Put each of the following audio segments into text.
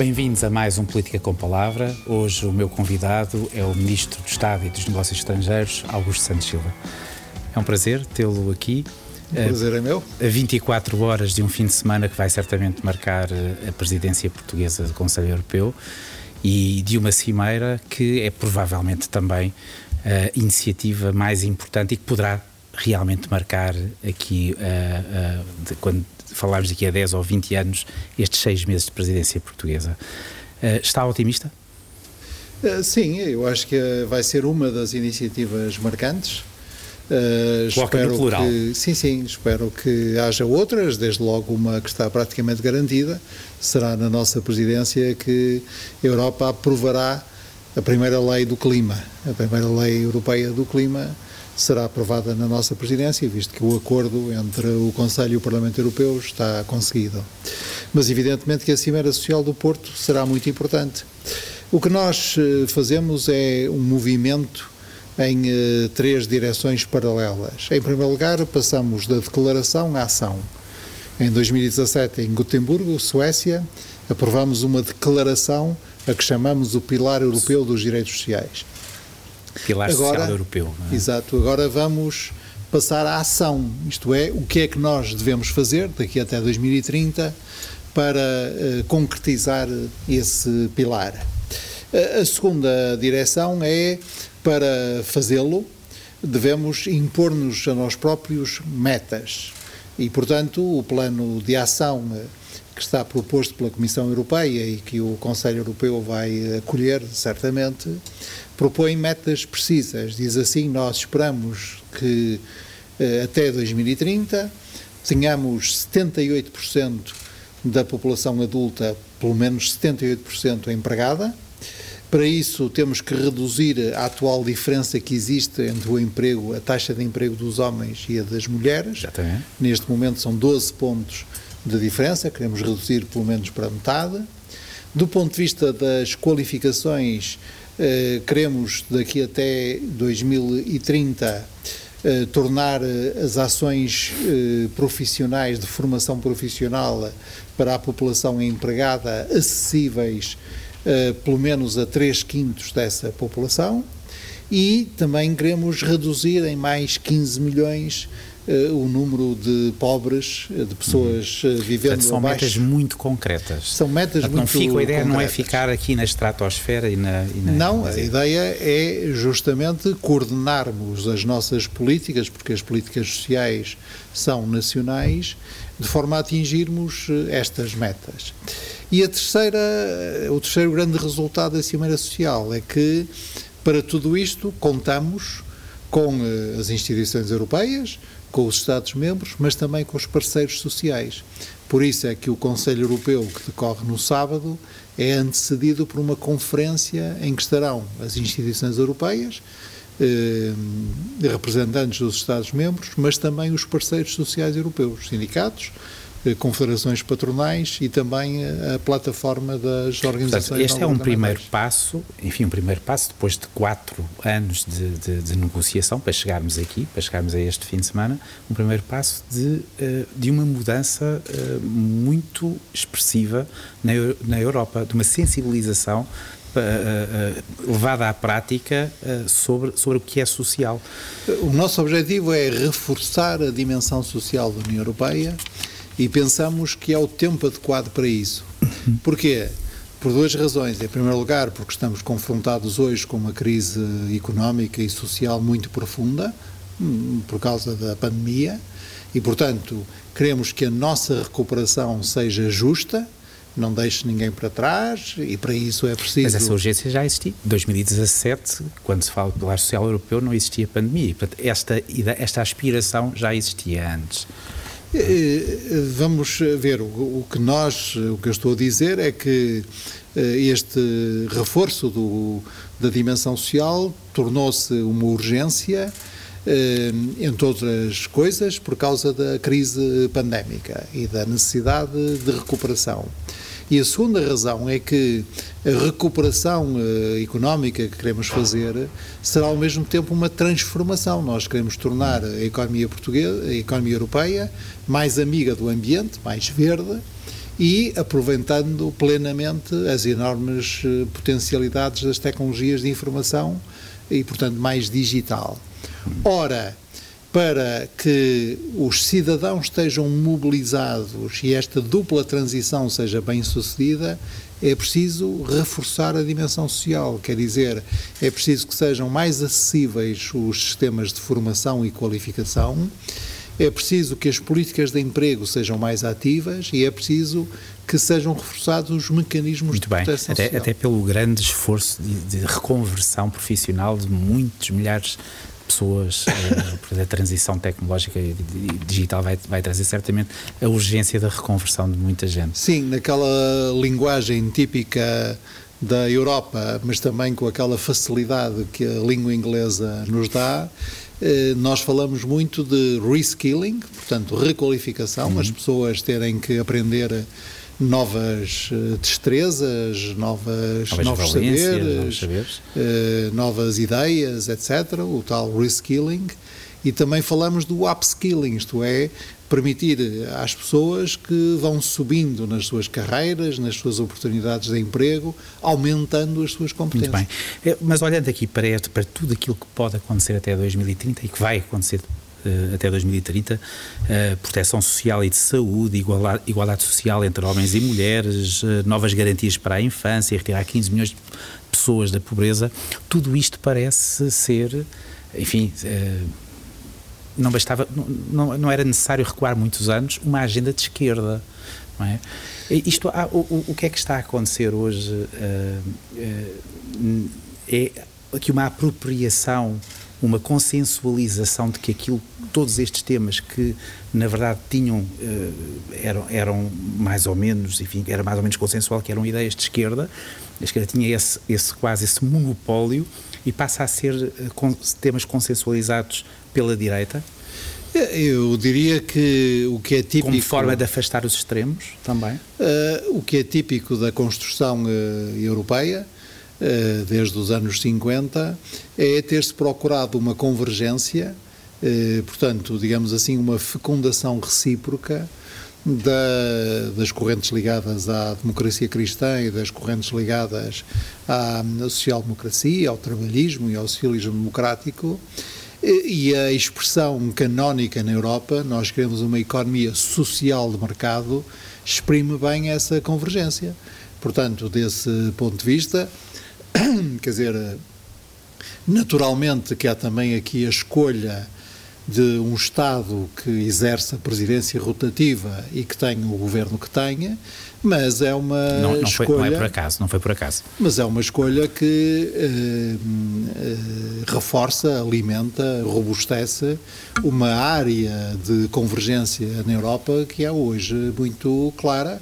Bem-vindos a mais um Política com Palavra. Hoje o meu convidado é o Ministro do Estado e dos Negócios Estrangeiros, Augusto Santos Silva. É um prazer tê-lo aqui. O prazer é meu. A 24 horas de um fim de semana que vai certamente marcar eh, a presidência portuguesa do Conselho Europeu e de uma cimeira que é provavelmente também a iniciativa mais importante e que poderá realmente marcar aqui, uh, uh, de, quando falarmos daqui a 10 ou 20 anos, estes seis meses de presidência portuguesa. Uh, está otimista? Sim, eu acho que vai ser uma das iniciativas marcantes. Uh, espero plural. Que, sim, sim, espero que haja outras, desde logo uma que está praticamente garantida, será na nossa presidência que a Europa aprovará a primeira lei do clima, a primeira lei europeia do clima será aprovada na nossa presidência, visto que o acordo entre o Conselho e o Parlamento Europeu está conseguido. Mas evidentemente que a Cimeira Social do Porto será muito importante. O que nós eh, fazemos é um movimento em eh, três direções paralelas. Em primeiro lugar, passamos da declaração à ação. Em 2017, em Gotemburgo, Suécia, aprovamos uma declaração a que chamamos o Pilar Europeu dos Direitos Sociais. Pilar agora, Social Europeu. É? Exato. Agora vamos passar à ação, isto é, o que é que nós devemos fazer daqui até 2030 para uh, concretizar esse pilar. Uh, a segunda direção é para fazê-lo, devemos impor-nos a nós próprios metas. E, portanto, o plano de ação eh, que está proposto pela Comissão Europeia e que o Conselho Europeu vai acolher, certamente, propõe metas precisas. Diz assim: nós esperamos que eh, até 2030 tenhamos 78% da população adulta, pelo menos 78% empregada para isso, temos que reduzir a atual diferença que existe entre o emprego, a taxa de emprego dos homens e a das mulheres. Neste momento são 12 pontos de diferença, queremos reduzir pelo menos para metade. Do ponto de vista das qualificações, eh, queremos daqui até 2030 eh, tornar eh, as ações eh, profissionais de formação profissional para a população empregada acessíveis uh, pelo menos a 3 quintos dessa população e também queremos reduzir em mais 15 milhões o número de pobres, de pessoas uh, vivendo Portanto, são abaixo. metas muito concretas. São metas Portanto, muito não A ideia concretas. não é ficar aqui na estratosfera e na... E na não, a ideia é justamente coordenarmos as nossas políticas, porque as políticas sociais são nacionais, de forma a atingirmos estas metas. E a terceira, o terceiro grande resultado da Cimeira Social é que, para tudo isto, contamos com eh, as instituições europeias, com os Estados-membros, mas também com os parceiros sociais. Por isso é que o Conselho Europeu, que decorre no sábado, é antecedido por uma conferência em que estarão as instituições europeias, eh, representantes dos Estados-membros, mas também os parceiros sociais europeus, sindicatos, confederações patronais e também a, a plataforma das organizações Portanto, este é um primeiro passo, enfim, um primeiro passo depois de quatro anos de, de, de, negociação para chegarmos aqui, para chegarmos a este fim de semana, um primeiro passo de, eh, de uma mudança eh, muito expressiva na, na Europa, de uma sensibilização levada à prática sobre, sobre o que é social. O nosso objetivo é reforçar a dimensão social da União Europeia e pensamos que é o tempo adequado para isso. Porquê? Por duas razões. Em primeiro lugar, porque estamos confrontados hoje com uma crise económica e social muito profunda, hum, por causa da pandemia, e, portanto, queremos que a nossa recuperação seja justa, não deixe ninguém para trás, e para isso é preciso. Mas essa urgência já existia. Em 2017, quando se fala do pilar social europeu, não existia pandemia. Portanto, esta, esta aspiração já existia antes. Eh, eh, vamos ver, o que nós, o que eu estou a dizer é que eh, este reforço do, da dimensão social tornou-se uma urgência, entre outras coisas, por causa da crise pandémica e da necessidade de recuperação. E a segunda razão é que a recuperação uh, económica que queremos fazer será ao mesmo tempo uma transformação. Nós queremos tornar a economia portuguesa, a economia europeia, mais amiga do ambiente, mais verde e aproveitando plenamente as enormes eh, potencialidades das tecnologias de informação e, portanto, mais digital. Ora, para que os cidadãos estejam mobilizados e esta dupla transição seja bem sucedida, é preciso reforçar a dimensão social, quer dizer, é preciso que sejam mais acessíveis os sistemas de formação e qualificação, é preciso que as políticas de emprego sejam mais ativas e é preciso que sejam reforçados os mecanismos Muito de bem. proteção até, social. Até pelo grande esforço de, de reconversão profissional de muitos milhares pessoas, uh, a transição tecnológica e digital vai, vai trazer certamente a urgência da reconversão de muita gente. Sim, naquela linguagem típica da Europa, mas também com aquela facilidade que a língua inglesa nos dá, eh, nós falamos muito de reskilling, portanto, requalificação, uhum. as pessoas terem que aprender novas uh, destrezas, novas, novas novos, saberes, novos saberes, uh, novas ideias, etc. O tal reskilling. E também falamos do upskilling, isto é, permitir às pessoas que vão subindo nas suas carreiras, nas suas oportunidades de emprego, aumentando as suas competências. Muito bem. Eh, mas olhando aqui para, este, para tudo aquilo que pode acontecer até 2030 e que vai acontecer até 2030, uh, proteção social e de saúde, igualdade, igualdade social entre homens e mulheres, uh, novas garantias para a infância, retirar 15 milhões de pessoas da pobreza, tudo isto parece ser, enfim não bastava, não, não era necessário recuar muitos anos, uma agenda de esquerda. Não é? Isto, o, o, o que é que está a acontecer hoje é aqui uma apropriação uma consensualização de que aquilo, todos estes temas que na verdade tinham, eh, eram, eram mais ou menos, enfim, era mais ou menos consensual, que eram ideias de esquerda, a esquerda tinha esse, esse quase esse monopólio e passa a ser eh, temas consensualizados pela direita? Eu diria que o que é típico. Como forma de afastar os extremos também? Uh, o que é típico da construção uh, europeia eh, desde os anos 50, é ter-se procurado uma convergência, eh, portanto, digamos assim, uma fecundação recíproca da, das correntes ligadas à democracia cristã e das correntes ligadas à social-democracia, ao trabalhismo e ao socialismo democrático. E a expressão canónica na Europa, nós queremos uma economia social de mercado, exprime bem essa convergência. Portanto, desse ponto de vista, quer dizer, naturalmente que há também aqui a escolha de um Estado que exerce a presidência rotativa e que tenha o governo que tenha, mas é uma não, não escolha. Foi, não é por acaso, não foi por acaso. Mas é uma escolha que eh, eh, reforça, alimenta, robustece uma área de convergência na Europa que é hoje muito clara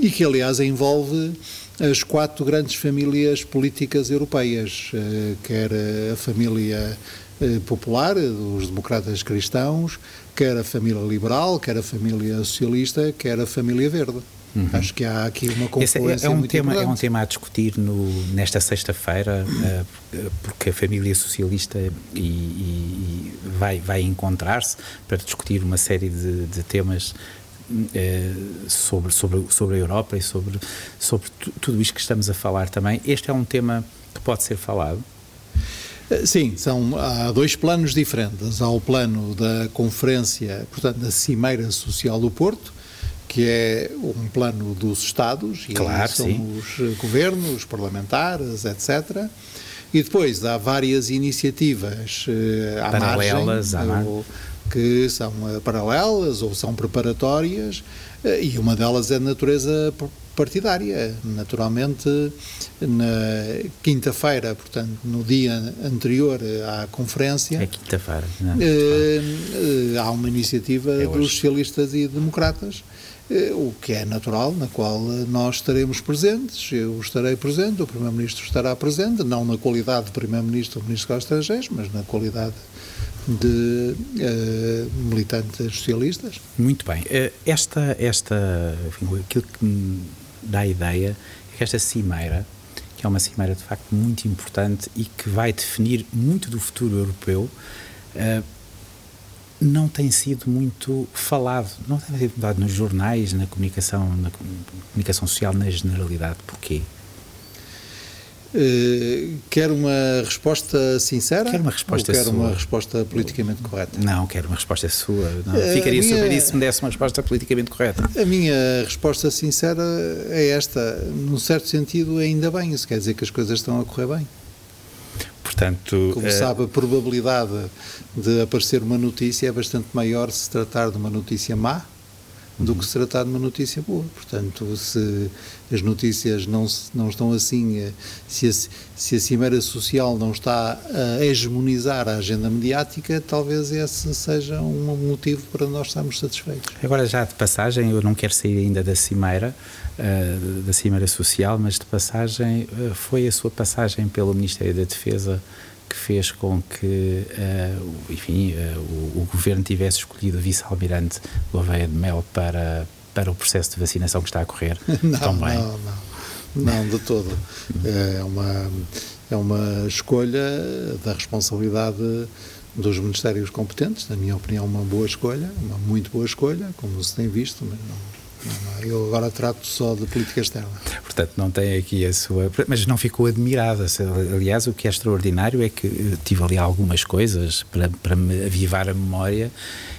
e que, aliás, envolve as quatro grandes famílias políticas europeias, eh, quer a família eh, popular, os democratas cristãos, quer a família liberal, quer a família socialista, quer a família verde. Uhum. Acho que há aqui uma confluência é, é um tema importante. É um tema a discutir no, nesta sexta-feira, uh, porque a família socialista e, e vai, vai encontrar-se para discutir uma série de, de temas eh, sobre, sobre, sobre a Europa e sobre, sobre tudo isto que estamos a falar também. Este é um tema que pode ser falado? Eh, sim, são, há dois planos diferentes. Há o plano da conferência, portanto, da Cimeira Social do Porto, que é um plano dos Estados, e claro, são sim. os governos, os parlamentares, etc. E depois há várias iniciativas uh, à Paralelas, margem, à que são uh, paralelas ou são preparatórias, uh, e uma delas é de natureza partidária. Naturalmente, na quinta-feira, portanto, no dia anterior à conferência. É quinta-feira. Uh, há uma iniciativa é dos socialistas e democratas, o que é natural, na qual nós estaremos presentes. Eu estarei presente, o Primeiro-Ministro estará presente, não na qualidade de Primeiro-Ministro ou Ministro dos Estrangeiros, mas na qualidade de uh, militantes socialistas. Muito bem. Esta, esta, enfim, aquilo que me dá a ideia é que esta cimeira, que é uma cimeira de facto muito importante e que vai definir muito do futuro europeu, uh, não tem sido muito falado, não tem sido falado nos jornais, na comunicação, na comunicação social, na generalidade. Porquê? Uh, quer uma resposta sincera? Quer uma resposta ou quer sua. uma resposta politicamente correta? Não, quero uma resposta sua. Não, uh, ficaria minha, sobre isso se me desse uma resposta politicamente correta. A minha resposta sincera é esta. Num certo sentido, ainda bem. Isso quer dizer que as coisas estão a correr bem. Portanto, Como uh, sabe, a probabilidade de aparecer uma notícia é bastante maior se tratar de uma notícia má do que se tratar de uma notícia boa. Portanto, se as notícias não, não estão assim, se a, se a Cimeira Social não está a hegemonizar a agenda mediática, talvez esse seja um motivo para nós estarmos satisfeitos. Agora, já de passagem, eu não quero sair ainda da Cimeira, uh, da Cimeira Social, mas de passagem, uh, foi a sua passagem pelo Ministério da Defesa que fez com que, uh, enfim, uh, o, o, governo tivesse escolhido o vice-almirante Gouveia de Mel para, para o processo de vacinação que está a correr não, tão bem. Não, não, não de todo. É uma, é uma escolha da responsabilidade dos ministérios competentes, na minha opinião, uma boa escolha, uma muito boa escolha, como se tem visto, mas não, eu agora trato só de política externa. Portanto, não tem aqui a sua. Mas não ficou admirada. Aliás, o que é extraordinário é que eh, tive ali algumas coisas para, para me avivar a memória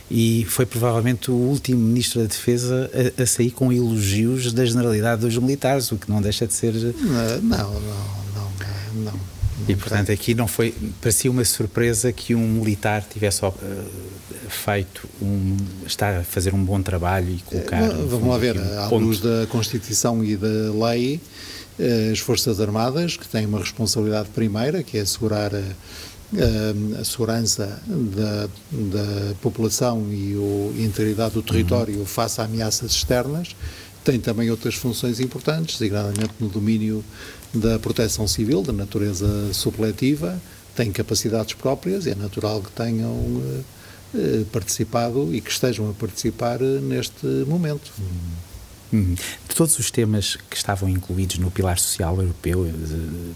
e foi provavelmente o último Ministro da Defesa a, a, sair com elogios da generalidade dos militares, o que não deixa de ser. Não, não, não. não, não. E portanto aqui não foi, parecia uma surpresa que um militar tivesse uh, feito um, está a fazer um bom trabalho e colocar. Uh, vamos lá ver, um à luz da Constituição e da lei, uh, as Forças Armadas, que têm uma responsabilidade primeira, que é assegurar a, a segurança da, da população e o, a integridade do território uhum. face a ameaças externas, tem também outras funções importantes, designadamente no domínio da proteção civil, da natureza supletiva, têm capacidades próprias e é natural que tenham uh, uh, participado e que estejam a participar uh, neste momento. Uhum. De todos os temas que estavam incluídos no Pilar Social Europeu de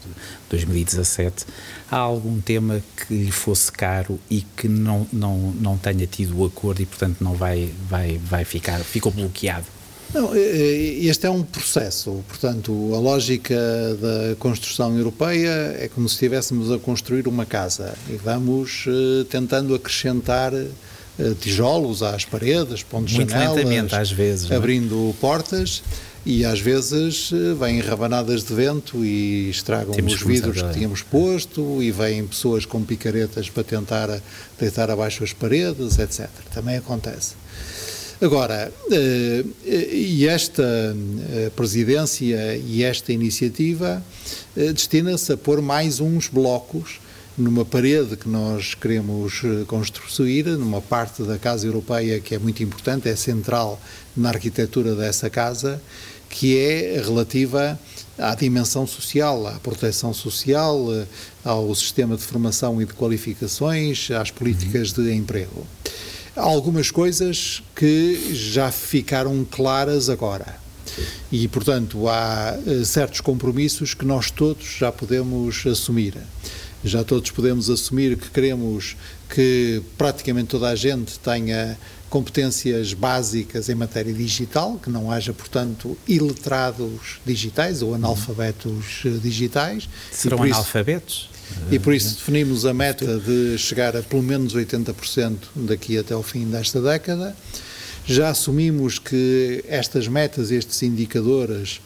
2017, há algum tema que lhe fosse caro e que não, não, não tenha tido o acordo e, portanto, não vai, vai, vai ficar, ficou bloqueado? Não, este é um processo, portanto, a lógica da construção europeia é como se estivéssemos a construir uma casa e vamos uh, tentando acrescentar uh, tijolos às paredes, pontos Muito janelas, às vezes, abrindo portas e às vezes uh, vêm rabanadas de vento e estragam Temos os vidros que tínhamos posto e vêm pessoas com picaretas para tentar deitar abaixo as paredes, etc. Também acontece. Agora, eh, e esta eh, presidência e esta iniciativa eh, destina-se a pôr mais uns blocos numa parede que nós queremos construir, numa parte da Casa Europeia que é muito importante, é central na arquitetura dessa casa, que é relativa à dimensão social, à proteção social, ao sistema de formação e de qualificações, às políticas de emprego. Algumas coisas que já ficaram claras agora. E, portanto, há uh, certos compromissos que nós todos já podemos assumir. Já todos podemos assumir que queremos que praticamente toda a gente tenha competências básicas em matéria digital, que não haja, portanto, iletrados digitais ou analfabetos uh, digitais. Serão analfabetos? E por isso definimos a meta de chegar a pelo menos 80% daqui até ao fim desta década. Já assumimos que estas metas, estes indicadores,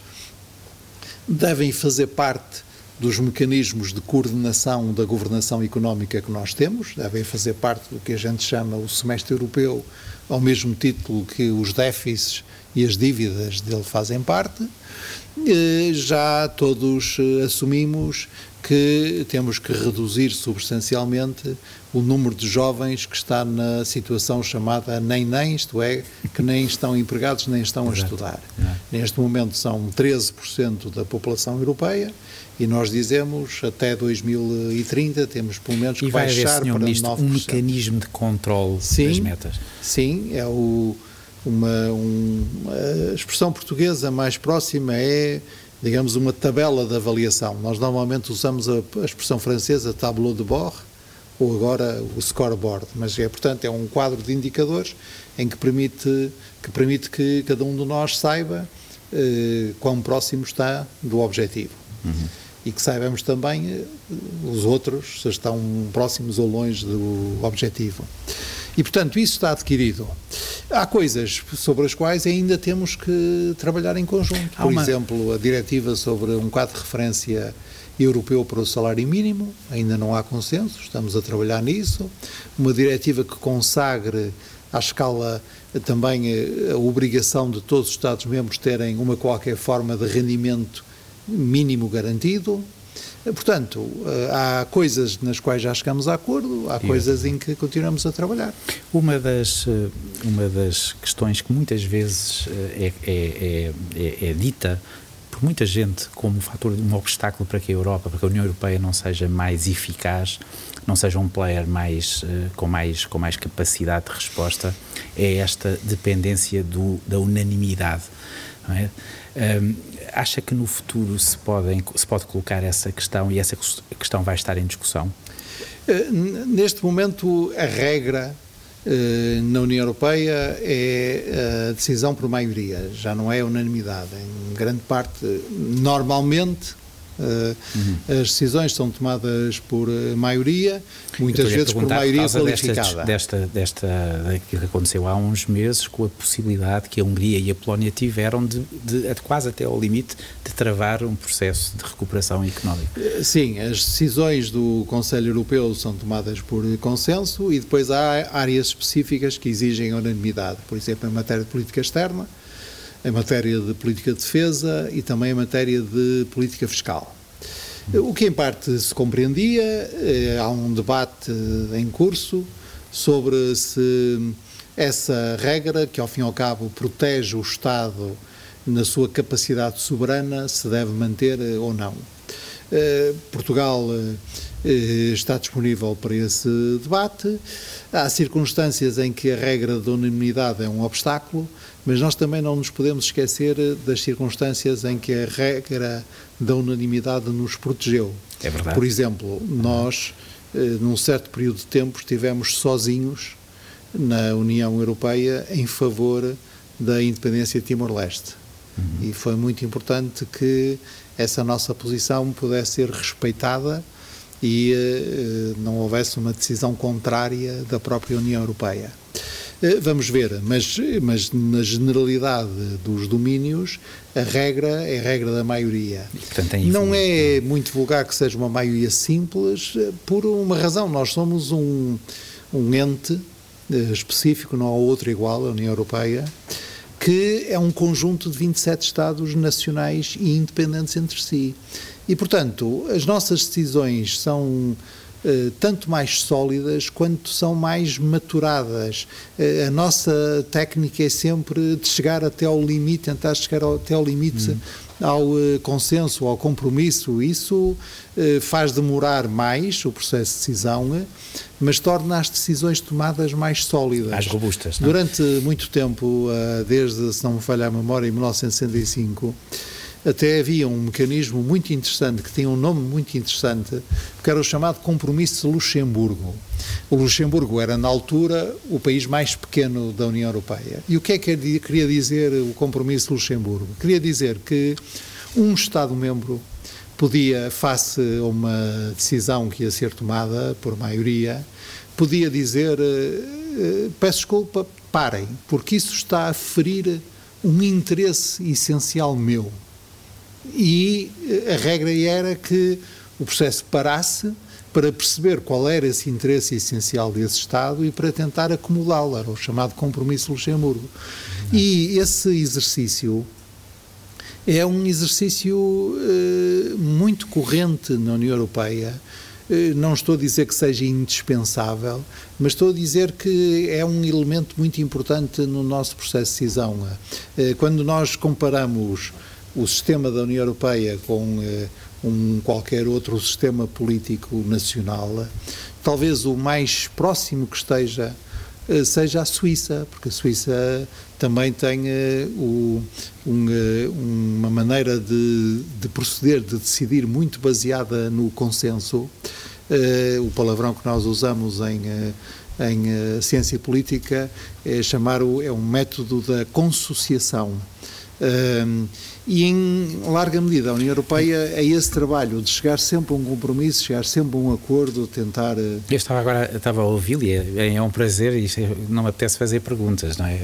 devem fazer parte dos mecanismos de coordenação da governação económica que nós temos, devem fazer parte do que a gente chama o semestre europeu, ao mesmo título que os déficits e as dívidas dele fazem parte. Já todos eh, assumimos que temos que reduzir substancialmente o número de jovens que está na situação chamada nem-nem, isto é, que nem estão empregados nem estão a estudar. É. Neste momento são 13% da população europeia e nós dizemos até 2030 temos pelo menos que baixar para Ministro, 9%. um mecanismo de controle sim, das metas. Sim, é o, uma, um, a expressão portuguesa mais próxima é digamos, uma tabela de avaliação. Nós normalmente usamos a, a expressão francesa tableau de bord, ou agora o scoreboard, mas é, portanto, é um quadro de indicadores em que permite que, permite que cada um de nós saiba eh, quão próximo está do objetivo. Uhum. E que saibamos também eh, os outros se estão próximos ou longe do objetivo. E, portanto, isso está adquirido. Há coisas sobre as quais ainda temos que trabalhar em conjunto. Por uma... exemplo, a diretiva sobre um quadro de referência europeu para o salário mínimo, ainda não há consenso, estamos a trabalhar nisso. Uma diretiva que consagre à escala também eh, a obrigação de todos os Estados-membros terem uma qualquer forma de rendimento mínimo garantido. Eh, portanto, eh, há coisas nas quais já chegamos a acordo, há coisas em que continuamos a trabalhar. Uma das, uma das questões que muitas vezes é, é, é, é dita por muita gente como um fator, um obstáculo para que a Europa, para que a União Europeia não seja mais eficaz, não seja um player mais, com, mais, com mais capacidade de resposta, é esta dependência do, da unanimidade. É? Um, acha que no futuro se, podem, se pode colocar essa questão e essa questão vai estar em discussão? Uh, neste momento, a regra uh, na União Europeia é a decisão por maioria, já não é unanimidade. Em grande parte, normalmente, Uhum. As decisões são tomadas por eh, maioria, muitas vezes por maioria qualificada. Desta, desta, daquilo que aconteceu há uns meses, com a possibilidade que a Hungria e a Polónia tiveram de, de, quase até ao limite de travar um processo de recuperação económica. Eh, sim, as decisões do Conselho Europeu são tomadas por consenso e depois há áreas específicas que exigem unanimidade, por exemplo, em matéria de política externa em matéria de política de defesa e também em matéria de política fiscal. O que em parte se compreendia, eh, há um debate em curso sobre se essa regra, que ao fim e ao cabo protege o Estado na sua capacidade soberana, se deve manter eh, ou não. Eh, Portugal está disponível para esse debate. Há circunstâncias em que a regra da unanimidade é um obstáculo, mas nós também não nos podemos esquecer das circunstâncias em que a regra da unanimidade nos protegeu. É verdade. Por exemplo, nós, eh, num certo período de tempo, estivemos sozinhos na União Europeia em favor da independência de Timor-Leste. Uhum. E foi muito importante que essa nossa posição pudesse ser respeitada e eh, não houvesse uma decisão contrária da própria União Europeia. Eh, vamos ver, mas, mas na generalidade dos domínios, a regra é a regra da maioria. Portanto, não é muito vulgar que seja uma maioria simples, eh, por uma razão. Nós somos um, um ente específico, não há outro igual, a União Europeia, que é um conjunto de 27 Estados nacionais e independentes entre si. E, portanto, as nossas decisões são eh, tanto mais sólidas quanto são mais maturadas. Eh, a nossa técnica é sempre de chegar até ao limite, tentar chegar até ao limite uhum. ao eh, consenso, ao compromisso. Isso faz demorar mais o processo de decisão, mas torna as decisões tomadas mais sólidas. Mais robustas. Não? Durante muito tempo, desde, se não me falha a memória, em 1965, até havia um mecanismo muito interessante, que tinha um nome muito interessante, que era o chamado Compromisso de Luxemburgo. O Luxemburgo era, na altura, o país mais pequeno da União Europeia. E o que é que queria dizer o Compromisso de Luxemburgo? Queria dizer que um Estado-membro podia, face a uma decisão que ia ser tomada por maioria, podia dizer: eh, eh, peço desculpa, parem, porque isso está a ferir um interesse essencial meu e eh, a regra era que o processo parasse para perceber qual era esse interesse essencial desse Estado e para tentar acumulá-lo, era o chamado compromisso Luxemburgo. E esse exercício é um exercício uh, muito corrente na União Europeia. Uh, não estou a dizer que seja indispensável, mas estou a dizer que é um elemento muito importante no nosso processo de decisão. Uh, quando nós comparamos o sistema da União Europeia com eh, um qualquer outro sistema político nacional, talvez o mais próximo que esteja eh, seja a Suíça, porque a Suíça também tem eh, o, um, uma maneira de, de, proceder, de decidir muito baseada no consenso, o palavrão que nós usamos em em ciência política é chamar o, é um método da consociação. E em larga medida a União Europeia é esse trabalho de chegar sempre a um compromisso, chegar sempre a um acordo, tentar. Eu estava agora estava a ouvir e é, é um prazer e não me apetece fazer perguntas, não é?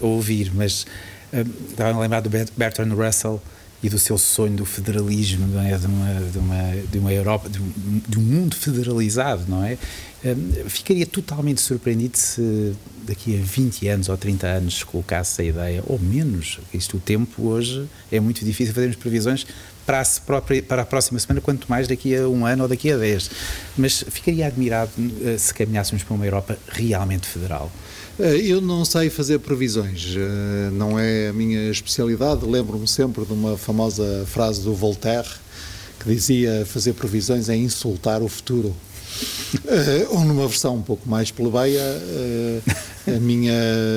A, ouvir, mas um, estava a lembrar do Bertrand Russell e do seu sonho do federalismo, é? de, uma, de, uma, de uma Europa, de um, de um mundo federalizado, não é? Um, ficaria totalmente surpreendido se daqui a 20 anos ou 30 anos colocasse a ideia, ou menos, isto o tempo hoje é muito difícil fazermos previsões para a, própria, para a próxima semana, quanto mais daqui a um ano ou daqui a 10. Mas ficaria admirado uh, se caminhássemos para uma Europa realmente federal. Eh, eu não sei fazer previsões, eh, não é a minha especialidade. Lembro-me sempre de uma famosa frase do Voltaire que dizia: fazer previsões é insultar o futuro. Uh, ou numa versão um pouco mais plebeia, uh, a minha,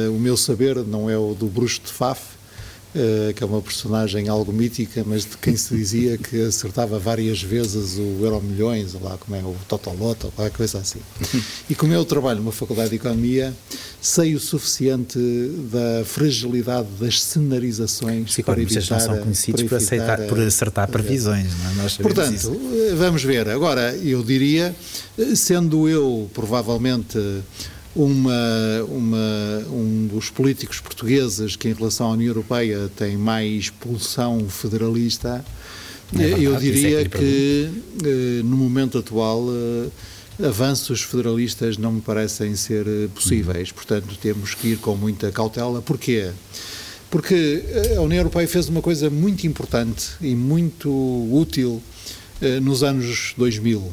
o meu saber não é o do bruxo de Faf, que é uma personagem algo mítica, mas de quem se dizia que acertava várias vezes o Euro Milhões, ou lá como é o Totoloto, ou qualquer coisa assim. E como eu trabalho numa faculdade de Economia, sei o suficiente da fragilidade das cenarizações Sim, para evitar... não são conhecidos por, aceitar, por acertar previsões, não é? Portanto, isso. Eh, vamos ver. Agora, eu diria, eh, sendo eu provavelmente uma, uma, um dos políticos portugueses que, em relação à União Europeia, tem mais pulsão federalista, é verdade, eu diria é que, que eh, no momento atual, eh, avanços federalistas não me parecem ser eh, possíveis. Portanto, temos que ir com muita cautela. Porquê? Porque a União Europeia fez uma coisa muito importante e muito útil nos anos 2000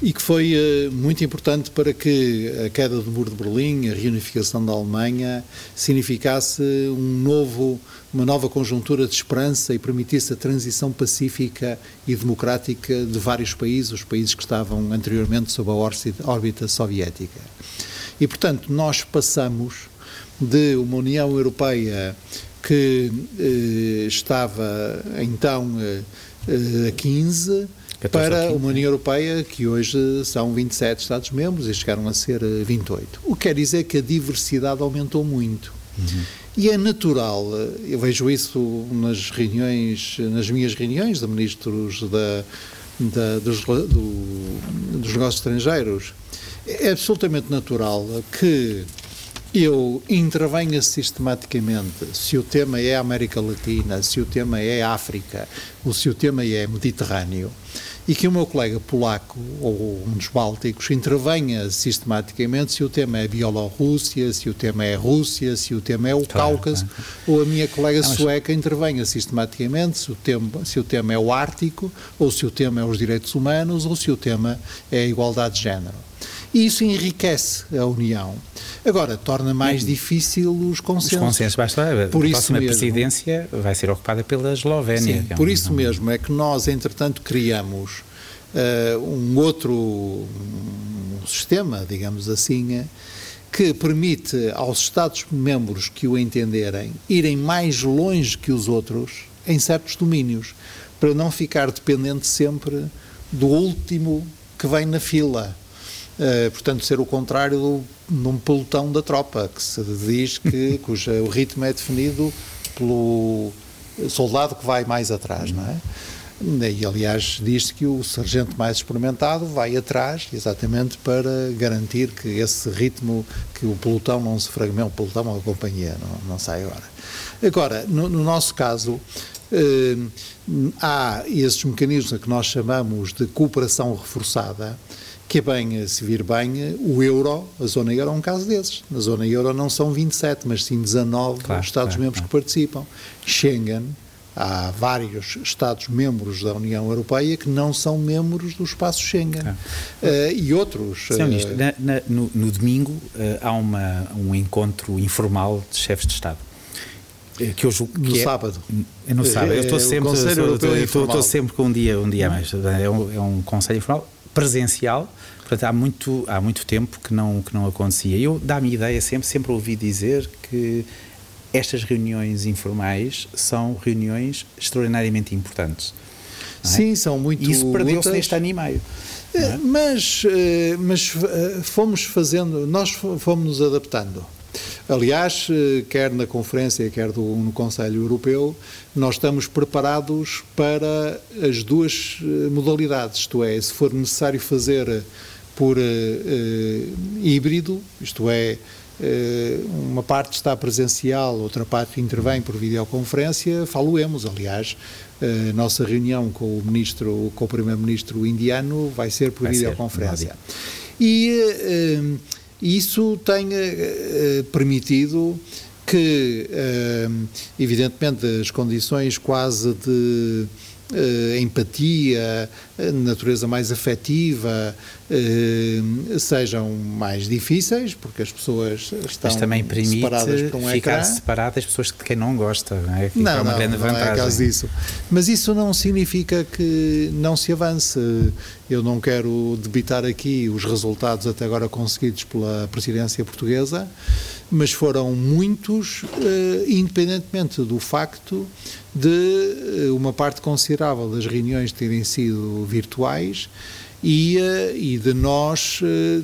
e que foi uh, muito importante para que a queda do muro de Berlim, a reunificação da Alemanha, significasse um novo, uma nova conjuntura de esperança e permitisse a transição pacífica e democrática de vários países, os países que estavam anteriormente sob a órbita soviética. E, portanto, nós passamos de uma União Europeia que eh, estava então eh, a 15 para uma União Europeia que hoje são 27 Estados-membros e chegaram a ser 28. Eh, o que quer dizer que a diversidade aumentou muito. Uhum. E é natural, eh, eu vejo isso nas reuniões, nas minhas reuniões de ministros da, da, dos, do, dos negócios estrangeiros, é absolutamente natural que eu intervenha sistematicamente se o tema é América Latina, se o tema é África, ou se o tema é Mediterrâneo, e que o meu colega polaco ou um dos bálticos intervenha sistematicamente se o tema é Bielorrússia, se o tema é Rússia, se o tema é o claro, Cáucaso, claro. ou a minha colega Não, mas... sueca intervenha sistematicamente se o, tema, se o tema é o Ártico, ou se o tema é os direitos humanos, ou se o tema é a igualdade de género. E isso enriquece a União. Agora, torna mais difícil os consensos. Os consensos, basta. Por a próxima mesmo, presidência vai ser ocupada pela Eslovénia. Sim, é por um, isso um... mesmo é que nós, entretanto, criamos uh, um outro um sistema, digamos assim, que permite aos Estados-membros que o entenderem irem mais longe que os outros em certos domínios, para não ficar dependente sempre do último que vem na fila. Uh, portanto, ser o contrário do, de um pelotão da tropa, que se diz que cujo o ritmo é definido pelo soldado que vai mais atrás, não é? E, aliás, diz-se que o sargento mais experimentado vai atrás exatamente para garantir que esse ritmo, que o pelotão não se fragmente, o pelotão ou a companhia, não, não sai agora. Agora, no, no nosso caso, eh, há esses mecanismos a que nós chamamos de cooperação reforçada, que é bem, se vir bem, o euro, a zona euro é um caso desses. Na zona euro não são 27, mas sim 19 claro, Estados-membros claro, claro. que participam. Schengen, há vários Estados-membros da União Europeia que não são membros do espaço Schengen. Ah. Uh, e outros. Uh, na, na, no, no, domingo uh, há uma, um encontro informal de chefes de Estado. Que eu julgo no é, sábado. É no sábado. Eu estou sempre, estou, sempre com um dia, um dia mais. É um, é um conselho informal presencial. Portanto, há muito, há muito tempo que não, que não acontecia. Eu dá-me ideia sempre, sempre ouvi dizer que estas reuniões informais são reuniões extraordinariamente importantes. É? Sim, são muito. E isso perdeu-se neste ano e meio. É? Mas, mas fomos fazendo, nós fomos nos adaptando. Aliás, quer na conferência, quer no Conselho Europeu, nós estamos preparados para as duas modalidades, isto é, se for necessário fazer por uh, híbrido, isto é, uma parte está presencial, outra parte intervém por videoconferência, faloemos, aliás, a nossa reunião com o ministro, com o primeiro-ministro indiano vai ser por vai videoconferência. Ser, e isso tem permitido que, evidentemente, as condições quase de uh, empatia, natureza mais afetiva, uh, sejam mais difíceis, porque as pessoas estão Mas também permite separadas por um ficar ecrã. separadas pessoas de quem não gosta, não é? não, é uma não, grande não vantagem. é caso disso. Mas isso não significa que não se avance. Eu não quero debitar aqui os resultados até agora conseguidos pela presidência portuguesa, mas foram muitos, eh, independentemente do facto de eh, uma parte considerável das reuniões terem sido virtuais e, eh, e de nós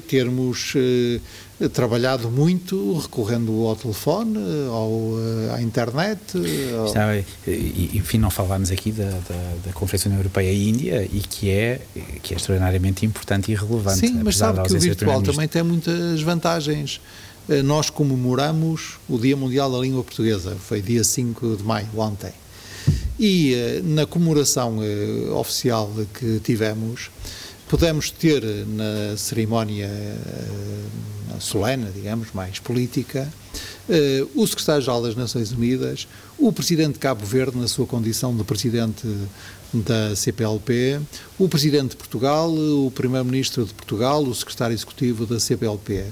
termos trabalhado muito recorrendo ao telefone, ao, à internet. Ao... Está, enfim, não falámos aqui da, da, da Conferência União Europeia e Índia e que é, que é extraordinariamente importante e relevante. Sim, mas sabe que o virtual também tem muitas vantagens. Nós comemoramos o Dia Mundial da Língua Portuguesa, foi dia 5 de maio, ontem. E na comemoração oficial que tivemos, pudemos ter na cerimónia solene, digamos, mais política, o secretário-geral das Nações Unidas, o presidente de Cabo Verde, na sua condição de presidente da CPLP, o presidente de Portugal, o primeiro-ministro de Portugal, o secretário executivo da CPLP.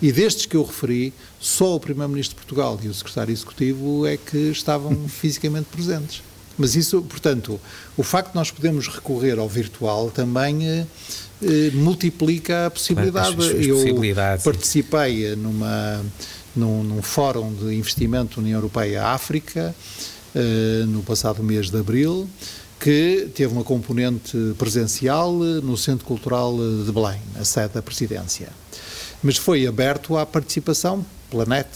E destes que eu referi, só o primeiro-ministro de Portugal e o secretário executivo é que estavam fisicamente presentes. Mas isso, portanto, o facto de nós podermos recorrer ao virtual também eh, multiplica a possibilidade. As, as eu participei numa, num, num, fórum de investimento União Europeia-África eh, no passado mês de abril que teve uma componente presencial no Centro Cultural de Belém, a sede da presidência. Mas foi aberto à participação pela net.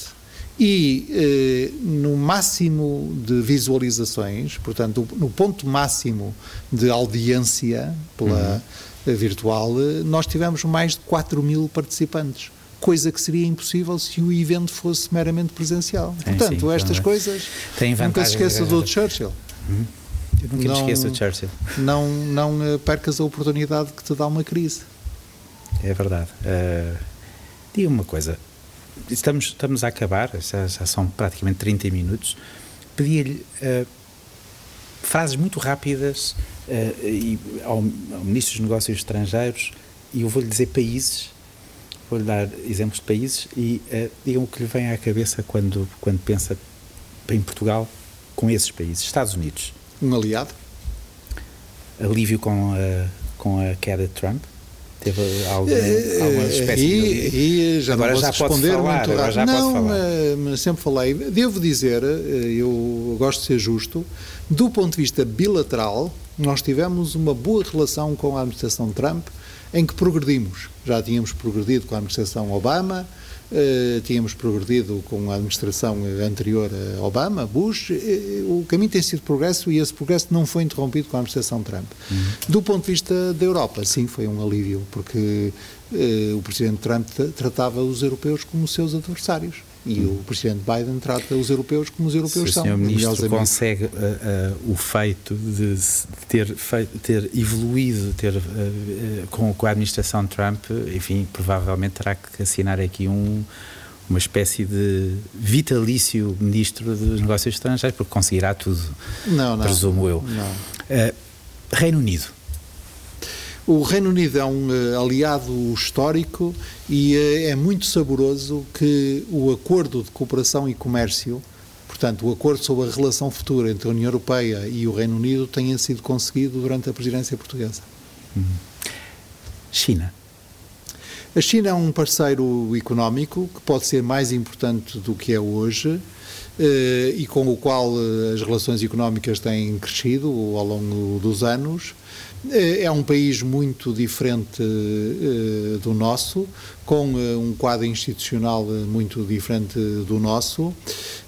E eh, no máximo de visualizações, portanto, no ponto máximo de audiência pela uhum. virtual, nós tivemos mais de 4 mil participantes coisa que seria impossível se o evento fosse meramente presencial. É, Portanto, sim, estas coisas. Tem nunca se esqueça do Churchill. Uhum. Eu nunca não, me esqueço do Churchill. Não, não percas a oportunidade que te dá uma crise. É verdade. Uh, diga uma coisa. Estamos, estamos a acabar, já, já são praticamente 30 minutos. Pedia-lhe uh, frases muito rápidas uh, e ao, ao Ministro dos Negócios Estrangeiros e eu vou-lhe dizer países, vou-lhe dar exemplos de países e uh, digam o que lhe vem à cabeça quando, quando pensa em Portugal com esses países. Estados Unidos. Um aliado? Alívio com a, com a queda de Trump? Teve alguma, alguma espécie e, de... E já agora não já responder falar, muito agora já não, pode falar. mas sempre falei. Devo dizer, eu gosto de ser justo, do ponto de vista bilateral, nós tivemos uma boa relação com a administração Trump, em que progredimos. Já tínhamos progredido com a administração Obama, Uh, tínhamos progredido com a administração anterior a Obama, Bush, uh, o caminho tem sido progresso e esse progresso não foi interrompido com a administração Trump. Uhum. Do ponto de vista da Europa, sim, foi um alívio, porque uh, o presidente Trump tratava os europeus como seus adversários. E o presidente Biden trata os europeus como os europeus Se são. o senhor ministro consegue o feito de, ter, feito, ter evoluído ter, com, com a administração Trump, enfim, provavelmente terá que assinar aqui um, uma espécie de vitalício ministro dos negócios estrangeiros, porque conseguirá tudo, não, não, presumo eu. Não. Reino Unido. O Reino Unido é um uh, aliado histórico e uh, é muito saboroso que o acordo de cooperação e comércio, portanto, o acordo sobre a relação futura entre a União Europeia e o Reino Unido, tenha sido conseguido durante a presidência portuguesa. Uhum. China. A China é um parceiro económico que pode ser mais importante do que é hoje. E com o qual as relações económicas têm crescido ao longo dos anos. É um país muito diferente do nosso, com um quadro institucional muito diferente do nosso.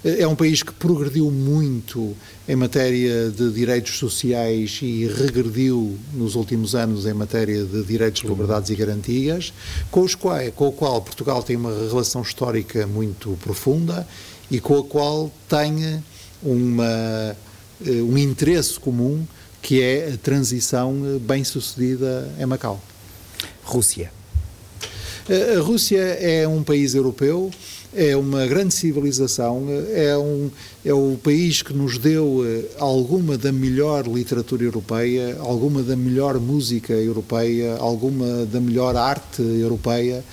É um país que progrediu muito em matéria de direitos sociais e regrediu nos últimos anos em matéria de direitos, liberdades e garantias, com, os quais, com o qual Portugal tem uma relação histórica muito profunda e com a qual tem uma, um interesse comum que é a transição bem-sucedida em Macau. Rússia. A Rússia é um país europeu, é uma grande civilização, é, um, é o país que nos deu eh, alguma da melhor literatura europeia, alguma da melhor música europeia, alguma da melhor arte europeia,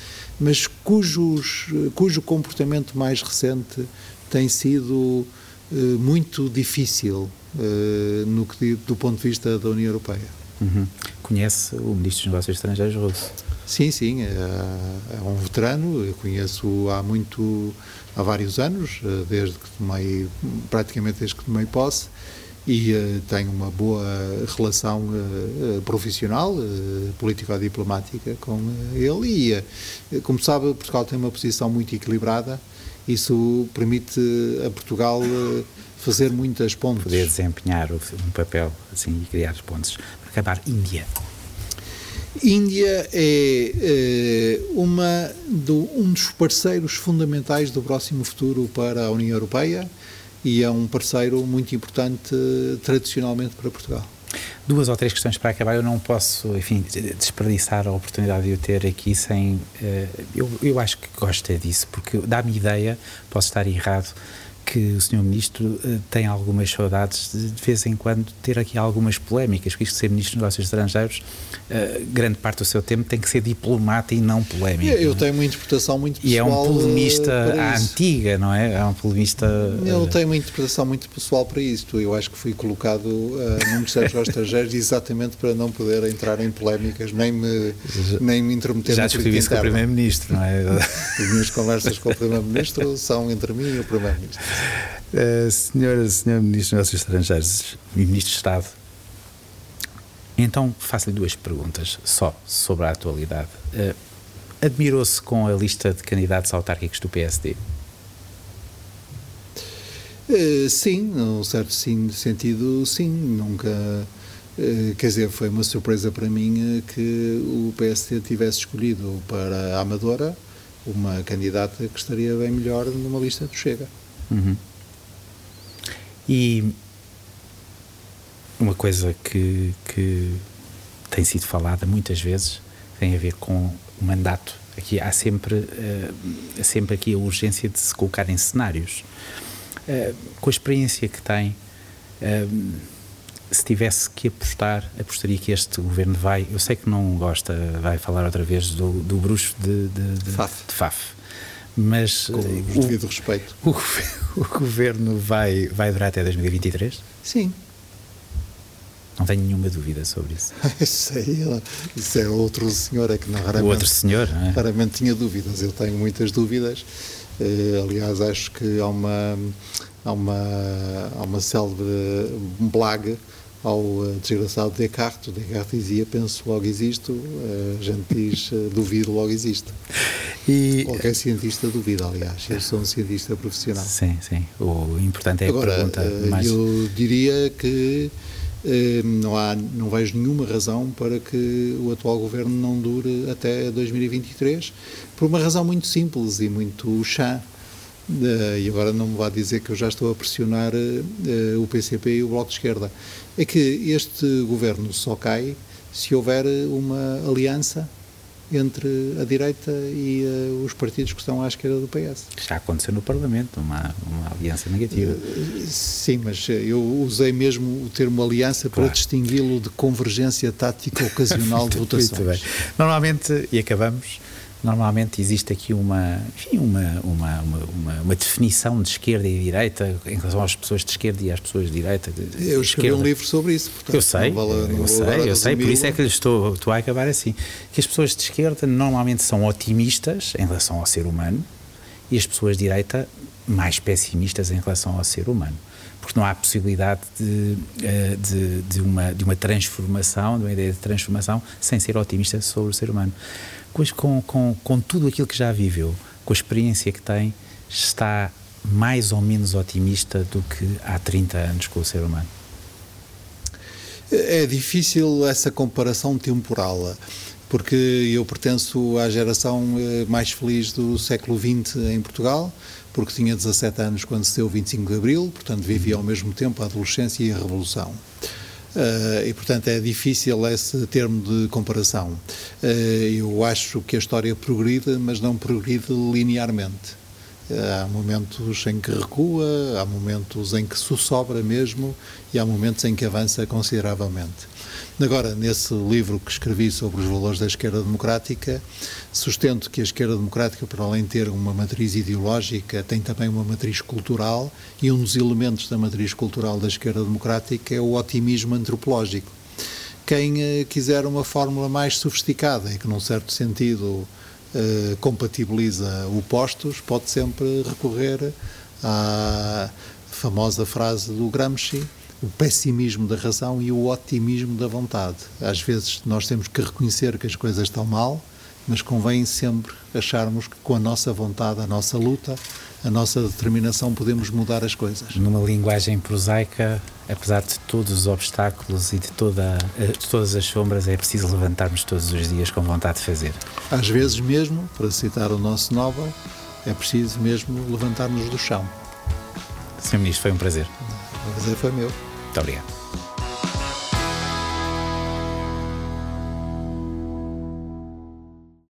mas cujos, cujo comportamento mais recente tem sido eh, muito difícil eh, no que, do ponto de vista da União Europeia. Uhum. Conhece o Ministro dos Negócios Estrangeiros russo? Sim, sim, é, é, um veterano, eu conheço há muito, há vários anos, eh, desde que tomei, praticamente desde que tomei posse, e uh, tenho uma boa relação uh, profissional, uh, político-diplomática com ele e, como sabe, Portugal tem uma posição muito equilibrada, isso permite a Portugal fazer muitas pontes. Poder desempenhar um papel assim e criar pontes. Para acabar, Índia. Índia é, é uma do, um dos parceiros fundamentais do próximo futuro para a União Europeia e é um parceiro muito importante tradicionalmente para Portugal. Duas ou três questões para acabar. Eu não posso, enfim, desperdiçar a oportunidade de o ter aqui sem. Eh, eu, eu acho que gosto é disso, porque dá-me ideia, posso estar errado, que o Sr. Ministro uh, tem algumas saudades de, de vez em quando ter aqui algumas polémicas, porque isto de ser Ministro dos Negócios Estrangeiros, uh, grande parte do seu tempo tem que ser diplomata e não polémico. Eu, eu tenho uma interpretação muito pessoal. E é um polemista à antiga, não é? É um polemista. Eu tenho uma interpretação muito pessoal para isto. Eu acho que fui colocado uh, no Ministério dos Negócios Estrangeiros exatamente para não poder entrar em polémicas, nem me, nem me intrometer Já discuti isso com o Primeiro-Ministro, não é? As minhas conversas com o Primeiro-Ministro são entre mim e o Primeiro-Ministro. Uh, senhora, senhor Ministro dos Negócios Estrangeiros e Ministro de Estado, então faço-lhe duas perguntas só sobre a atualidade. Uh, Admirou-se com a lista de candidatos autárquicos do PSD? Uh, eh, sim, num certo sim, sentido, sim. Nunca. Uh, quer dizer, foi uma surpresa para mim que o PSD tivesse escolhido para a Amadora uma candidata que estaria bem melhor numa lista do Chega. Uhum. E uma coisa que, que tem sido falada muitas vezes tem a ver com o mandato. Aqui há sempre, uh, sempre aqui a urgência de se colocar em cenários. Uh, com a experiência que tem, uh, se tivesse que apostar, apostaria que este governo vai. Eu sei que não gosta, vai falar outra vez do, do bruxo de, de, de, Faf. de Faf mas com o devido respeito. O, o, governo vai, vai durar até 2023? Sim. Não tenho nenhuma dúvida sobre isso. isso, aí, isso é outro senhor, é que não raramente, o outro senhor, é? raramente tinha dúvidas. Eu tenho muitas dúvidas. Uh, aliás, acho que há uma, há uma, há uma célebre blague ao uh, desgraçado Descartes. Descartes dizia: Penso, logo existo. A gente diz: Duvido, logo existo. E, Qualquer cientista duvida, aliás. Eu sou um cientista profissional. Sim, sim. O importante é Agora, a pergunta mais... eu diria que eh, não, há, não vejo nenhuma razão para que o atual governo não dure até 2023, por uma razão muito simples e muito chã. Uh, e agora não me vá dizer que eu já estou a pressionar o PCP e o Bloco de Esquerda. É que este governo só cai se houver uma aliança entre a direita e uh, os partidos que estão à esquerda do PS. Já aconteceu no Parlamento, uma, uma aliança negativa. Uh, sim, mas eu usei mesmo o termo aliança claro. para distingui-lo de convergência tática ocasional de votações. Muito bem. Normalmente, e acabamos, normalmente existe aqui uma, enfim, uma, uma, uma, uma, definição de esquerda e direita em relação às pessoas de esquerda e às pessoas de direita. De, de eu escrevi um livro sobre isso, portanto, eu sei, vale, eu sei, eu sei, por isso é que estou, estou a acabar assim. Que as pessoas de esquerda normalmente são otimistas em relação ao ser humano e as pessoas de direita mais pessimistas em relação ao ser humano porque não há possibilidade de, eh, de, de, uma, de uma transformação, de uma ideia de transformação, sem ser otimista sobre o ser humano. Com, com, com tudo aquilo que já viveu, com a experiência que tem, está mais ou menos otimista do que há 30 anos com o ser humano? É difícil essa comparação temporal, porque eu pertenço à geração eh, mais feliz do século XX em Portugal, porque tinha 17 anos quando se deu o 25 de Abril, portanto vivia ao mesmo tempo a adolescência e a Revolução. Uh, e, portanto, é difícil esse termo de comparação. Uh, eu acho que a história progride, mas não progride linearmente. Há momentos em que recua, há momentos em que sussobra mesmo e há momentos em que avança consideravelmente. Agora, nesse livro que escrevi sobre os valores da esquerda democrática, sustento que a esquerda democrática, para além de ter uma matriz ideológica, tem também uma matriz cultural e um dos elementos da matriz cultural da esquerda democrática é o otimismo antropológico. Quem eh, quiser uma fórmula mais sofisticada e que, num certo sentido, eh, compatibiliza opostos, pode sempre recorrer à famosa frase do Gramsci, o pessimismo da razão e o otimismo da vontade. Às vezes nós temos que reconhecer que as coisas estão mal, mas convém sempre acharmos que com a nossa vontade, a nossa luta, a nossa determinação podemos mudar as coisas. Numa linguagem prosaica, apesar de todos os obstáculos e de, toda, eh, de todas as sombras, é preciso levantarmos todos os dias com vontade de fazer. Às vezes mesmo, para citar o nosso Nobel, é preciso mesmo levantar-nos do chão. Sr. Ministro, foi um prazer. O prazer foi meu. Muito obrigado.